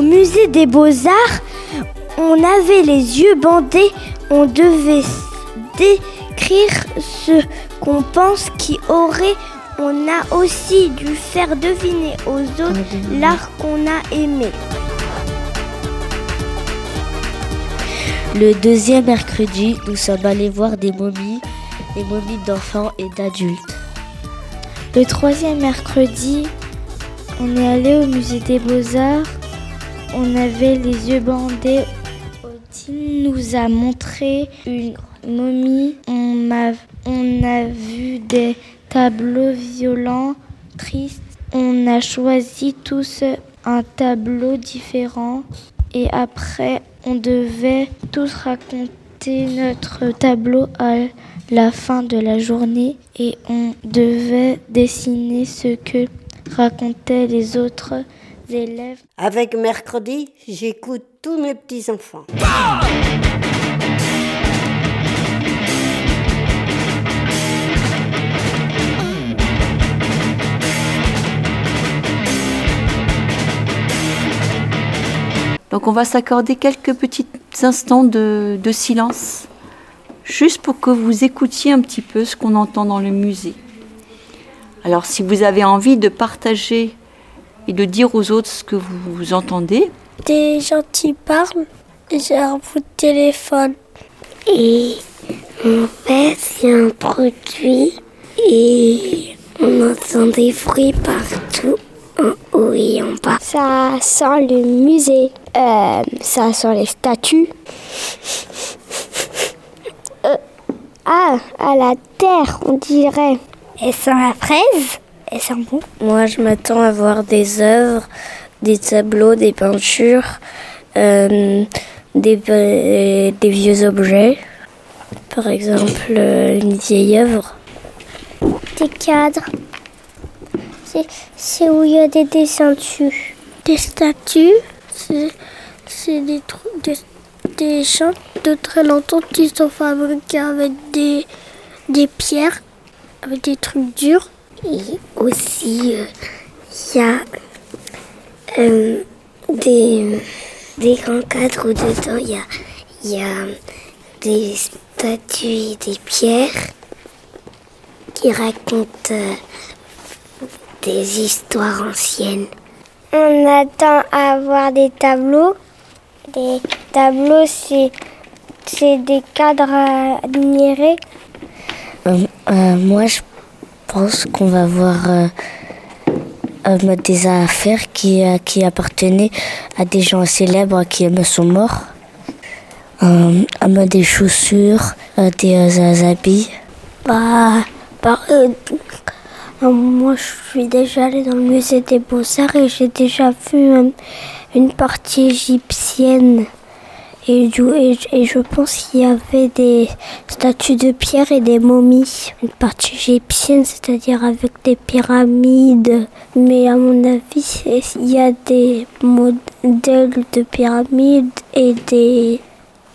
Au musée des beaux-arts. On avait les yeux bandés. On devait décrire ce qu'on pense qui aurait. On a aussi dû faire deviner aux autres l'art qu'on a aimé. Le deuxième mercredi, nous sommes allés voir des momies, des momies d'enfants et d'adultes. Le troisième mercredi, on est allé au musée des beaux-arts. On avait les yeux bandés. Odile nous a montré une momie. On on a vu des tableaux violents, tristes. On a choisi tous un tableau différent. Et après, on devait tous raconter notre tableau à la fin de la journée et on devait dessiner ce que racontaient les autres élèves. Avec mercredi, j'écoute tous mes petits-enfants. Donc on va s'accorder quelques petits instants de, de silence, juste pour que vous écoutiez un petit peu ce qu'on entend dans le musée. Alors si vous avez envie de partager et de dire aux autres ce que vous, entendez, Des gens qui parlent, j'ai un bout de téléphone. Et en fait, c'est un produit et on entend des bruits partout, en haut et en bas. Ça sent le musée, Euh, ça sent les statues. Euh, ah, à la terre, on dirait. Et sent la fraise? Bon? Moi, je m'attends à voir des œuvres, des tableaux, des peintures, euh, des, euh, des vieux objets. Par exemple, euh, une vieille œuvre. Des cadres. C'est- où il y a des dessins dessus. Des statues, c'est des, trucs- des, de très longtemps qui sont fabriqués avec des, des pierres, avec des trucs durs. Et aussi, euh, il y a euh, des, des grands cadres où dedans, il y a, y a des statues et des pierres qui racontent euh, des histoires anciennes. On attend à voir des tableaux. Les tableaux, c'est c'est des cadres à admirer. Euh, euh, moi, je pense qu'on va voir euh, des affaires qui, euh, qui appartenaient à des gens célèbres qui sont morts. Euh, des chaussures, des habits. Bah, bah, moi, je suis déjà allée dans le musée des Beaux-Arts et j'ai déjà vu une partie égyptienne. Et, du- et, et je pense qu'il y avait des statues de pierre et des momies. Une partie égyptienne, c'est-à-dire avec des pyramides. Mais à mon avis, il y a des modèles de pyramides et des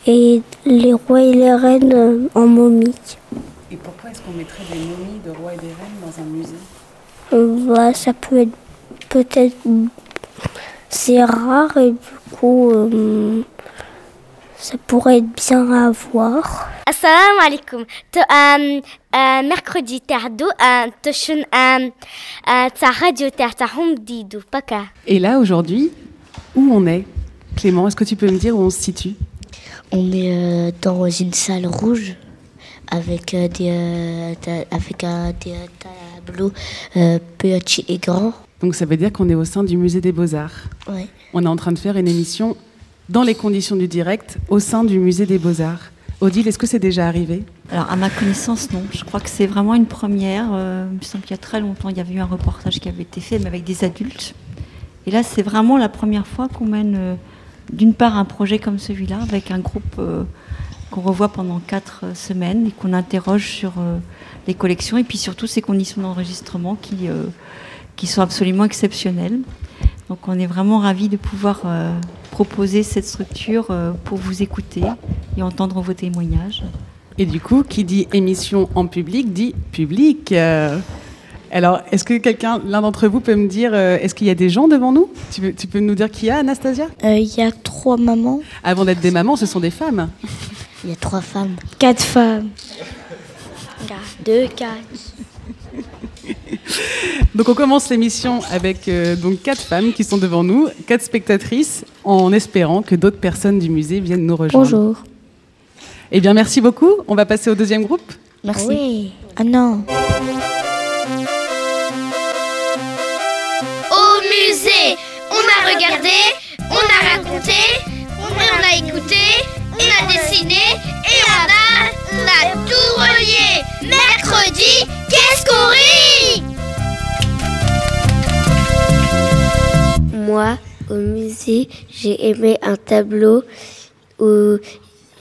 et les rois et les reines en momie. Et pourquoi est-ce qu'on mettrait des momies de rois et des reines dans un musée? Euh, bah, ça peut être peut-être c'est rare et du coup euh, ça pourrait être bien à voir. Assalamu alaikum. Euh, euh, mercredi tardo toshun ta radio tartahum didou paka. Et là aujourd'hui, où on est? Clément, est-ce que tu peux me dire où on se situe? On est euh, dans une salle rouge avec des avec un des tableaux et grands. Donc ça veut dire qu'on est au sein du musée des Beaux-Arts. Ouais. On est en train de faire une émission dans les conditions du direct au sein du musée des beaux-arts. Odile, est-ce que c'est déjà arrivé? Alors, à ma connaissance, non. Je crois que c'est vraiment une première. Euh, il me semble qu'il y a très longtemps, il y avait eu un reportage qui avait été fait, mais avec des adultes. Et là, c'est vraiment la première fois qu'on mène, euh, d'une part, un projet comme celui-là, avec un groupe euh, qu'on revoit pendant quatre semaines et qu'on interroge sur les collections et puis surtout ces conditions d'enregistrement qui, qui sont absolument exceptionnelles. Donc, on est vraiment ravis de pouvoir euh, proposer cette structure euh, pour vous écouter et entendre vos témoignages. Et du coup, qui dit émission en public dit public. Euh, alors, est-ce que quelqu'un, l'un d'entre vous, peut me dire, euh, est-ce qu'il y a des gens devant nous? Tu peux, tu peux nous dire qui y a, Anastasia? Euh, Il y a trois mamans, Avant d'être des mamans, ce sont des femmes. Il y a trois femmes. quatre femmes. Deux, quatre. Donc on commence l'émission avec euh, donc quatre femmes qui sont devant nous, quatre spectatrices, en espérant que d'autres personnes du musée viennent nous rejoindre. Bonjour. Eh bien, merci beaucoup. On va passer au deuxième groupe. Merci. Oui. Ah non. Au musée, on a regardé, on a raconté, on a écouté, on a dessiné et on a, on a tout relié. Mercredi, qu'est-ce qu'on rit? Moi, au musée, j'ai aimé un tableau où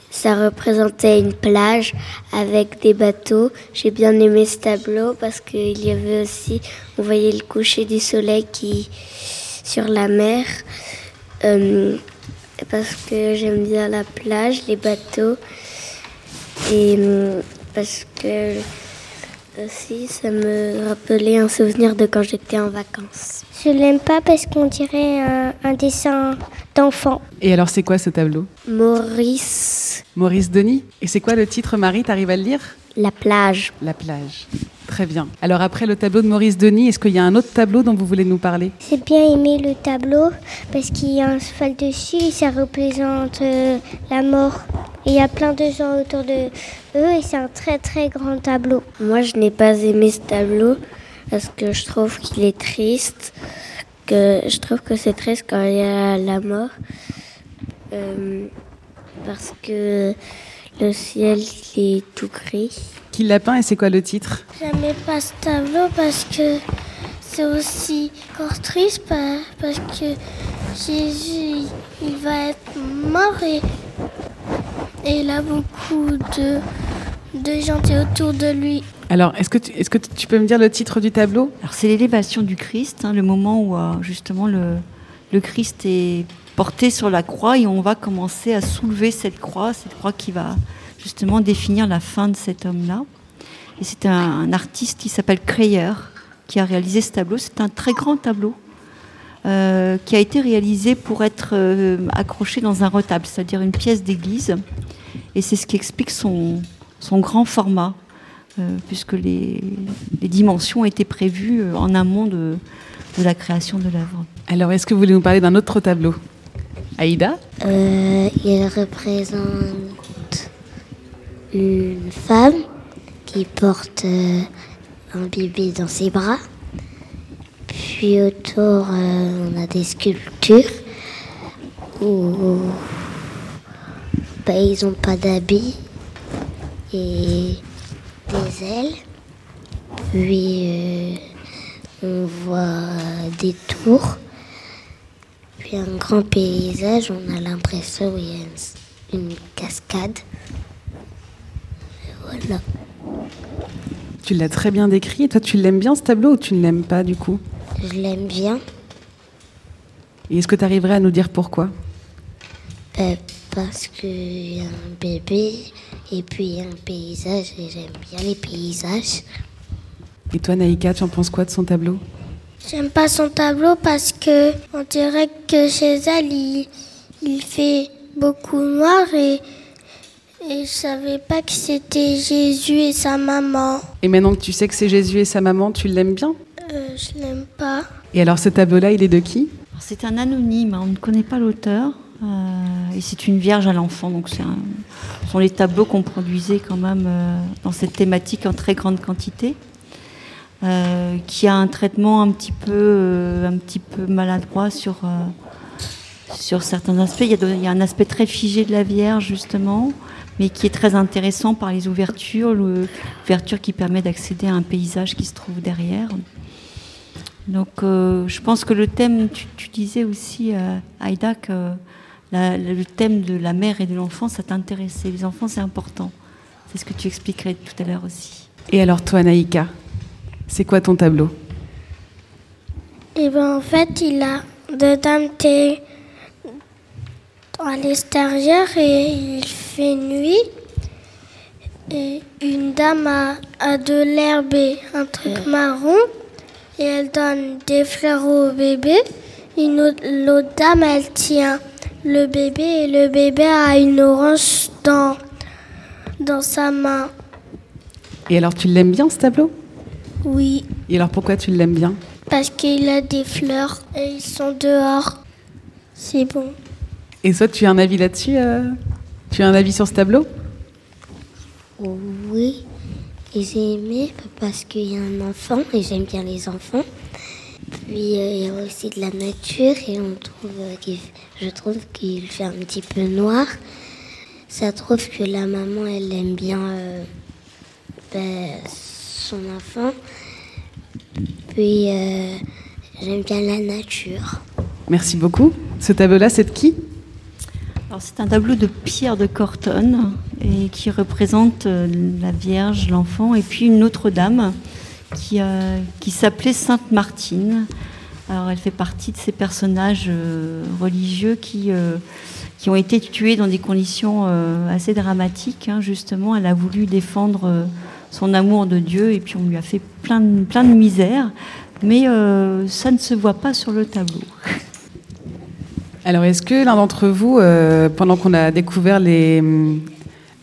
ça représentait une plage avec des bateaux. J'ai bien aimé ce tableau parce qu'il y avait aussi, on voyait le coucher du soleil qui sur la mer. Euh, parce que j'aime bien la plage, les bateaux et euh, parce que aussi ça me rappelait un souvenir de quand j'étais en vacances. Je l'aime pas parce qu'on dirait un, un dessin d'enfant. Et alors, c'est quoi ce tableau? Maurice, Maurice Denis. Et c'est quoi le titre, Marie T'arrives à le lire? La plage. La plage. Très bien. Alors, après le tableau de Maurice Denis, est-ce qu'il y a un autre tableau dont vous voulez nous parler? J'ai bien aimé le tableau parce qu'il y a un cheval dessus et ça représente euh, la mort. Et il y a plein de gens autour de eux et c'est un très très grand tableau. Moi, je n'ai pas aimé ce tableau parce que je trouve qu'il est triste. Que je trouve que c'est triste quand il y a la mort. Euh, parce que le ciel est tout gris. Qui l'a peint et c'est quoi le titre? J'aimais pas ce tableau parce que c'est aussi encore triste pa- parce que Jésus il va être mort et, et il a beaucoup de, de gens autour de lui. Alors, est-ce que, tu, est-ce que tu peux me dire le titre du tableau? Alors c'est l'élévation du Christ, hein, le moment où euh, justement le, le Christ est porté sur la croix et on va commencer à soulever cette croix, cette croix qui va justement définir la fin de cet homme-là. Et c'est un, artiste qui s'appelle Kreyer qui a réalisé ce tableau. C'est un très grand tableau euh, qui a été réalisé pour être euh, accroché dans un retable, c'est-à-dire une pièce d'église. Et c'est ce qui explique son, son grand format, euh, puisque les, les dimensions étaient prévues en amont de, de la création de l'œuvre. Alors, est-ce que vous voulez nous parler d'un autre tableau? Aïda Euh, il représente une femme qui porte euh, un bébé dans ses bras. Puis autour, euh, on a des sculptures où bah, ils n'ont pas d'habits et des ailes. Puis on voit des tours. Puis un grand paysage, on a l'impression qu'il y a une, une cascade. Et voilà. Tu l'as très bien décrit. Et toi, tu l'aimes bien ce tableau ou tu ne l'aimes pas du coup? Je l'aime bien Et est-ce que tu arriverais à nous dire pourquoi? Euh, parce qu'il y a un bébé et puis il y a un paysage et j'aime bien les paysages. Et toi, Naïka, tu en penses quoi de son tableau? J'aime pas son tableau parce que on dirait que chez elle il, il fait beaucoup noir et, et je savais pas que c'était Jésus et sa maman. Et maintenant que tu sais que c'est Jésus et sa maman, tu l'aimes bien? Euh, je l'aime pas. Et alors, ce tableau-là, il est de qui? C'est un anonyme, hein, on ne connaît pas l'auteur. euh, et c'est une vierge à l'enfant, donc c'est un- ce sont les tableaux qu'on produisait quand même euh, dans cette thématique en très grande quantité. Euh, qui a un traitement un petit peu, euh, maladroit sur, euh, sur certains aspects. Il y, a, un aspect très figé de la Vierge, justement, mais qui est très intéressant par les ouvertures, l'ouverture qui permet d'accéder à un paysage qui se trouve derrière. Donc je pense que le thème, tu, disais aussi, Aïda, que le thème de la mère et de l'enfant, ça t'intéressait. Les enfants, c'est important. C'est ce que tu expliquerais tout à l'heure aussi. Et alors toi, Naïka, c'est quoi ton tableau? Eh bien, en fait, il a deux dames à l'extérieur et il fait nuit. Et une dame a, a de l'herbe et un truc marron et elle donne des fleurs au bébé. L'autre dame, elle tient le bébé et le bébé a une orange dans, dans sa main. Et alors, tu l'aimes bien ce tableau? Oui. Et alors, pourquoi tu l'aimes bien? Parce qu'il a des fleurs et ils sont dehors. C'est bon. Et toi, tu as un avis là-dessus euh... Tu as un avis sur ce tableau? Oui. Et j'ai aimé parce qu'il y a un enfant et j'aime bien les enfants. Puis euh, il y a aussi de la nature et on trouve, euh, je trouve qu'il fait un petit peu noir. Ça trouve que la maman, elle aime bien euh, ben, son enfant. Puis euh, j'aime bien la nature. Merci beaucoup. Ce tableau-là, c'est de qui? Alors c'est un tableau de Pierre de Corton et qui représente euh, la Vierge, l'enfant et puis une autre dame qui, euh, qui s'appelait Sainte Martine. Alors elle fait partie de ces personnages euh, religieux qui, euh, qui ont été tués dans des conditions euh, assez dramatiques. hein. Justement, elle a voulu défendre euh, son amour de Dieu et puis on lui a fait plein de, plein de misère. Mais euh, ça ne se voit pas sur le tableau. Alors, est-ce que l'un d'entre vous, euh, pendant qu'on a découvert les,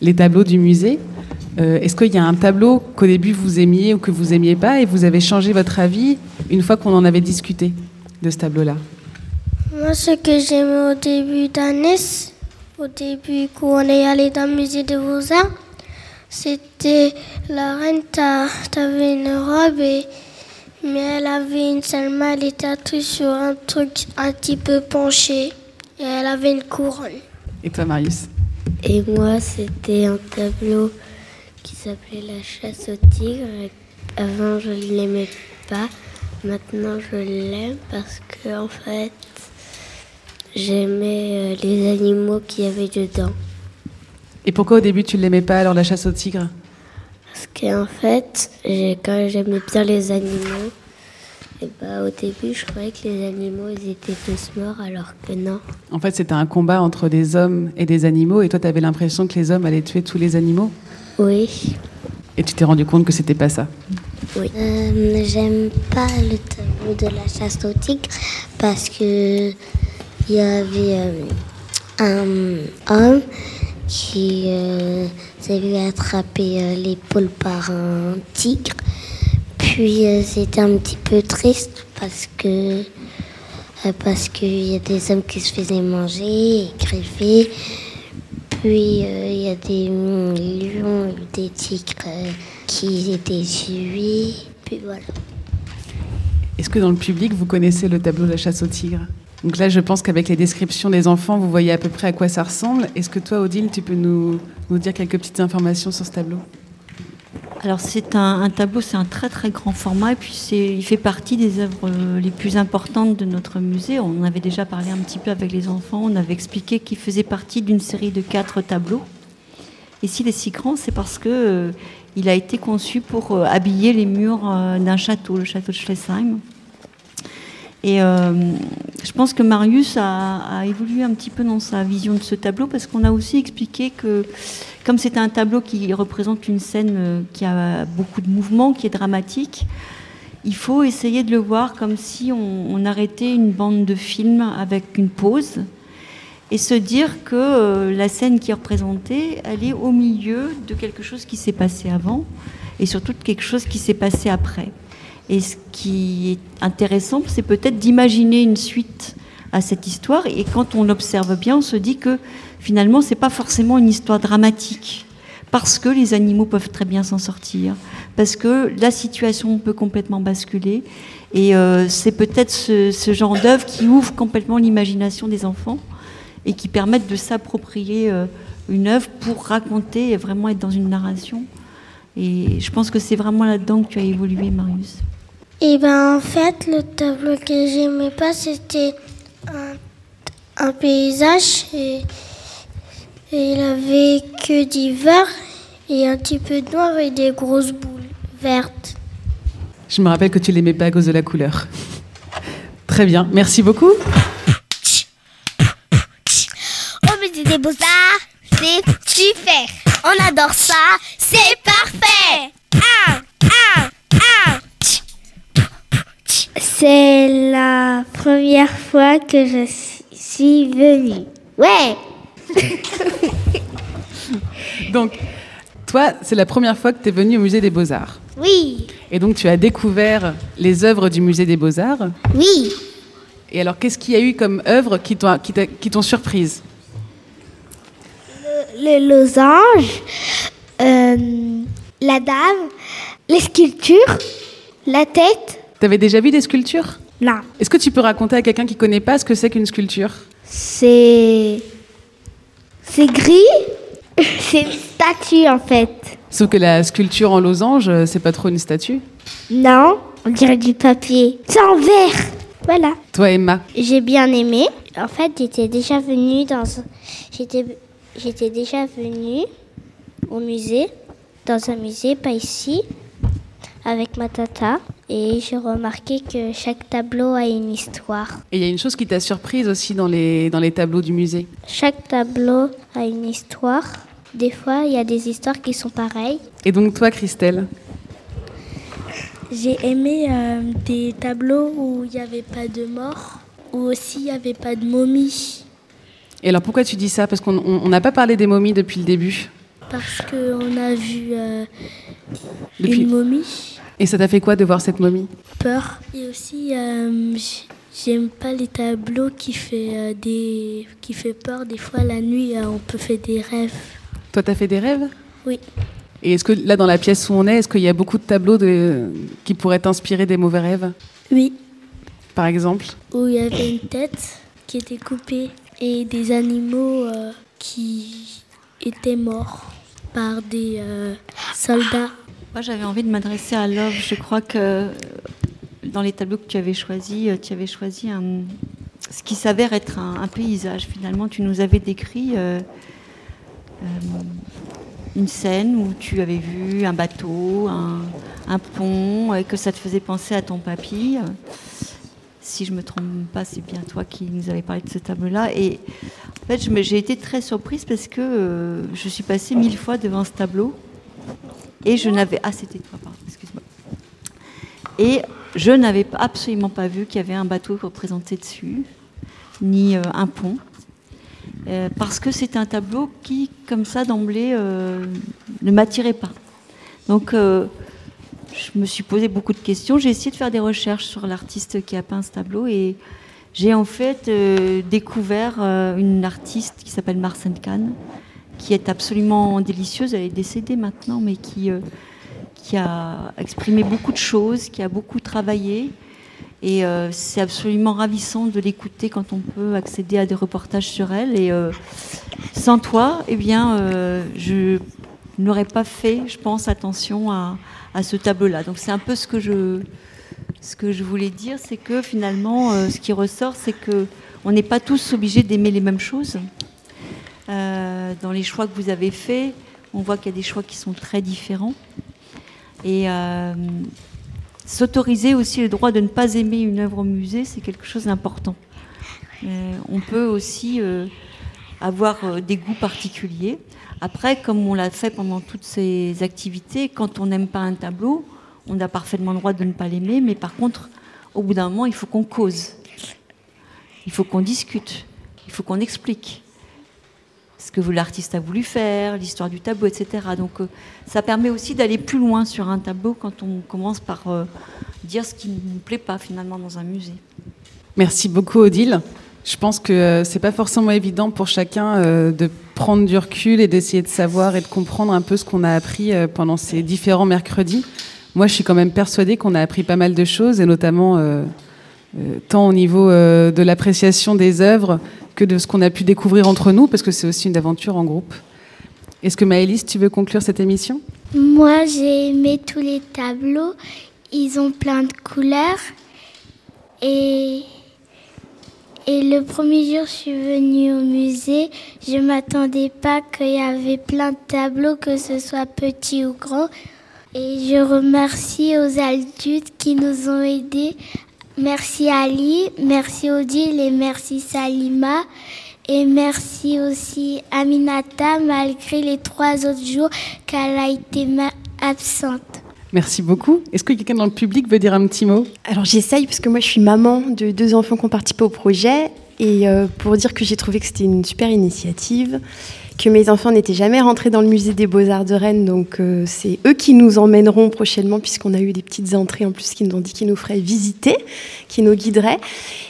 les tableaux du musée, euh, est-ce qu'il y a un tableau qu'au début vous aimiez ou que vous aimiez pas et vous avez changé votre avis une fois qu'on en avait discuté de ce tableau-là? Moi, ce que j'aimais au début d'année, au début quand on est allé dans le musée des Beaux-Arts, c'était la reine, t'a- t'avais une robe, et, mais elle avait une seule main, elle était sur un truc un petit peu penché, et elle avait une couronne. Et toi, Marius? Et moi, c'était un tableau qui s'appelait La chasse au tigre. Avant, je ne l'aimais pas. Maintenant, je l'aime parce que, en fait, j'aimais euh, les animaux qu'il y avait dedans. Et pourquoi au début tu ne l'aimais pas alors la chasse au tigre? Parce qu'en fait, quand j'aimais bien les animaux, et bah, au début, je croyais que les animaux ils étaient tous morts, alors que non. En fait, c'était un combat entre des hommes et des animaux et toi, tu avais l'impression que les hommes allaient tuer tous les animaux? Oui. et tu t'es rendu compte que c'était pas ça? Oui. Euh, J'aime pas le tableau de la chasse au tigre parce que il y avait euh, un homme qui euh, s'est vu attraper euh, l'épaule par un tigre. Puis euh, c'était un petit peu triste parce que euh, parce qu'il y a des hommes qui se faisaient manger et greffer. Puis il y a des lions des tigres qui étaient tués. Puis voilà. Est-ce que dans le public, vous connaissez le tableau de la chasse au tigre Donc là, je pense qu'avec les descriptions des enfants, vous voyez à peu près à quoi ça ressemble. Est-ce que toi, Odile, tu peux nous, dire quelques petites informations sur ce tableau? Alors c'est un, tableau, c'est un très très grand format et puis il fait partie des œuvres euh, les plus importantes de notre musée. On en avait déjà parlé un petit peu avec les enfants, on avait expliqué qu'il faisait partie d'une série de quatre tableaux. Et s'il est si grand, c'est parce que euh, il a été conçu pour euh, habiller les murs euh, d'un château, le château de Schlesheim. Et je pense que Marius a, évolué un petit peu dans sa vision de ce tableau parce qu'on a aussi expliqué que comme c'est un tableau qui représente une scène euh, qui a beaucoup de mouvement, qui est dramatique, il faut essayer de le voir comme si on, on arrêtait une bande de film avec une pause et se dire que euh, la scène qui est représentée, elle est au milieu de quelque chose qui s'est passé avant et surtout de quelque chose qui s'est passé après. Et ce qui est intéressant, c'est peut-être d'imaginer une suite à cette histoire. Et quand on l'observe bien, on se dit que finalement, c'est pas forcément une histoire dramatique. parce que les animaux peuvent très bien s'en sortir, parce que la situation peut complètement basculer. Et euh, c'est peut-être ce, genre d'œuvre qui ouvre complètement l'imagination des enfants et qui permettent de s'approprier euh, une œuvre pour raconter et vraiment être dans une narration. Et je pense que c'est vraiment là-dedans que tu as évolué, Marius. Et ben en fait, le tableau que j'aimais pas, c'était un, un paysage et, et il avait que du vert et un petit peu de noir et des grosses boules vertes. Je me rappelle que tu l'aimais pas à cause de la couleur. Très bien, merci beaucoup. Au musée des beaux-arts, c'est super. On adore ça, c'est parfait. Un, C'est la première fois que je suis venue. Ouais Donc, toi, c'est la première fois que tu es venu au musée des Beaux-Arts. Oui, Et donc, tu as découvert les œuvres du musée des Beaux-Arts. oui. Et alors, qu'est-ce qu'il y a eu comme œuvres t'ont qui t'ont surprise? Le losange, euh, la dame, les sculptures, la tête. T'avais déjà vu des sculptures? Non, Est-ce que tu peux raconter à quelqu'un qui connaît pas ce que c'est qu'une sculpture? C'est. C'est gris. C'est une statue en fait. Sauf que la sculpture en losange, euh, c'est pas trop une statue? Non, on dirait du papier. C'est en verre. Voilà. Toi, Emma, J'ai bien aimé. En fait, j'étais déjà venue dans. J'étais, j'étais déjà venue au musée, dans un musée, pas ici, avec ma tata. Et j'ai remarqué que chaque tableau a une histoire. et il y a une chose qui t'a surprise aussi dans les, dans les tableaux du musée? Chaque tableau a une histoire. Des fois, il y a des histoires qui sont pareilles. Et donc, toi, Christelle? J'ai aimé euh, des tableaux où il n'y avait pas de mort, où aussi il n'y avait pas de momie. Et alors, pourquoi tu dis ça? Parce qu'on on- on n'a pas parlé des momies depuis le début. Parce qu'on a vu euh, une momie, Et ça t'a fait quoi de voir cette momie? Peur. Et aussi, euh, j'aime pas les tableaux qui fait, euh, des, qui fait peur. Des fois, la nuit, on peut faire des rêves. Toi, t'as fait des rêves? Oui. Et est-ce que là, dans la pièce où on est, est-ce qu'il y a beaucoup de tableaux de... qui pourraient t'inspirer des mauvais rêves? Oui. Par exemple? Où il y avait une tête qui était coupée et des animaux qui étaient morts par des euh, soldats. Moi, j'avais envie de m'adresser à Love. Je crois que euh, dans les tableaux que tu avais choisis, euh, tu avais choisi un- ce qui s'avère être un, paysage. Finalement, tu nous avais décrit une scène où tu avais vu un bateau, un, un pont, et que ça te faisait penser à ton papy. Si je me trompe pas, c'est bien toi qui nous avais parlé de ce tableau-là. Et en fait, j'ai été très surprise parce que euh, je suis passée mille fois devant ce tableau. Et je n'avais. Ah, c'était toi, pardon, excuse-moi. Et je n'avais absolument pas vu qu'il y avait un bateau représenté dessus, ni euh, un pont. Euh, parce que c'est un tableau qui, comme ça, d'emblée, ne m'attirait pas. Donc, je me suis posé beaucoup de questions. J'ai essayé de faire des recherches sur l'artiste qui a peint ce tableau et j'ai en fait euh, découvert euh, une artiste qui s'appelle Marcel Kahn, qui est absolument délicieuse. Elle est décédée maintenant, mais qui, euh, a exprimé beaucoup de choses, qui a beaucoup travaillé. Et c'est absolument ravissant de l'écouter quand on peut accéder à des reportages sur elle. Et sans toi, eh bien, je n'aurais pas fait, je pense, attention à ce tableau-là. Donc c'est un peu ce que je, ce que je voulais dire, c'est que finalement, euh, ce qui ressort, c'est que on n'est pas tous obligés d'aimer les mêmes choses. Euh, dans les choix que vous avez faits, on voit qu'il y a des choix qui sont très différents. Et euh, s'autoriser aussi le droit de ne pas aimer une œuvre au musée, c'est quelque chose d'important. On peut aussi avoir des goûts particuliers. Après, comme on l'a fait pendant toutes ces activités, quand on n'aime pas un tableau, on a parfaitement le droit de ne pas l'aimer, mais par contre, au bout d'un moment, il faut qu'on cause. Il faut qu'on discute. Il faut qu'on explique ce que l'artiste a voulu faire, l'histoire du tableau, etc. Donc euh, ça permet aussi d'aller plus loin sur un tableau quand on commence par euh, dire ce qui ne nous plaît pas finalement dans un musée. Merci beaucoup, Odile. Je pense que euh, c'est pas forcément évident pour chacun de prendre du recul et d'essayer de savoir et de comprendre un peu ce qu'on a appris pendant ces différents mercredis. Moi, je suis quand même persuadée qu'on a appris pas mal de choses, et notamment euh, euh, tant au niveau euh, de l'appréciation des œuvres que de ce qu'on a pu découvrir entre nous, parce que c'est aussi une aventure en groupe. Est-ce que Maëlys, tu veux conclure cette émission? Moi, j'ai aimé tous les tableaux. Ils ont plein de couleurs. Et, et le premier jour, je suis venue au musée. Je m'attendais pas qu'il y avait plein de tableaux, que ce soit petit ou grand. Et je remercie aux adultes qui nous ont aidés. Merci Ali, merci Odile et merci Salima. Et merci aussi Aminata, malgré les trois autres jours qu'elle a été absente. Merci beaucoup. Est-ce que quelqu'un dans le public veut dire un petit mot? Alors j'essaye, parce que moi je suis maman de deux enfants qui ont participé au projet. Et euh, pour dire que j'ai trouvé que c'était une super initiative, que mes enfants n'étaient jamais rentrés dans le musée des beaux-arts de Rennes, donc euh, c'est eux qui nous emmèneront prochainement, puisqu'on a eu des petites entrées en plus qui nous ont dit qu'ils nous feraient visiter, qui nous guideraient,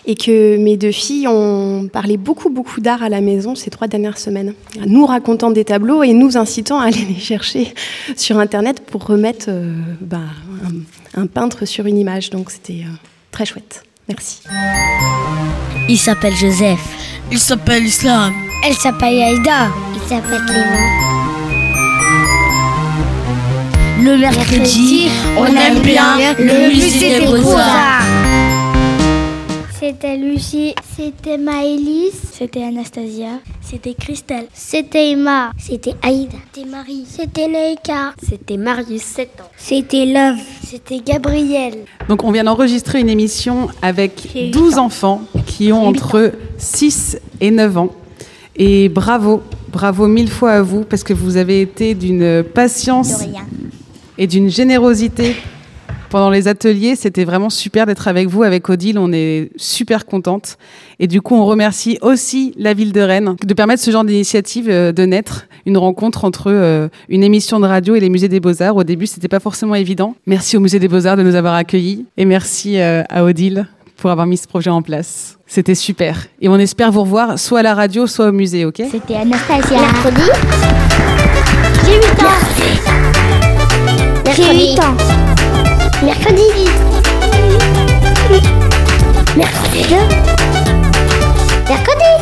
et que mes deux filles ont parlé beaucoup, beaucoup d'art à la maison ces trois dernières semaines, nous racontant des tableaux et nous incitant à aller les chercher sur Internet pour remettre euh, bah, un, un, peintre sur une image. Donc c'était euh, très chouette. Merci. Il s'appelle Joseph. Il s'appelle Islam. Elle s'appelle Aïda. Il s'appelle Clément. Le mercredi, on aime bien le musée des beaux-arts. C'était Lucie, c'était Maëlys, c'était Anastasia, c'était Christelle, c'était Emma, c'était Aïda, c'était Marie, c'était Neika, c'était Marius, 7 ans, c'était Love, c'était Gabriel. Donc on vient d'enregistrer une émission avec 12 enfants qui ont entre 6 et 9 ans. Et bravo, bravo mille fois à vous parce que vous avez été d'une patience et d'une générosité pendant les ateliers. C'était vraiment super d'être avec vous, avec Odile. On est super contente. Et du coup, on remercie aussi la ville de Rennes de permettre ce genre d'initiative de naître, une rencontre entre une émission de radio et les musées des Beaux-Arts. Au début, c'était pas forcément évident. Merci au musée des Beaux-Arts de nous avoir accueillis et merci à Odile pour avoir mis ce projet en place. C'était super. Et on espère vous revoir soit à la radio, soit au musée, ok? C'était Anastasia. Mercredi. J'ai 8 ans. J'ai 8. Mercredi. Mercredi. Mercredi.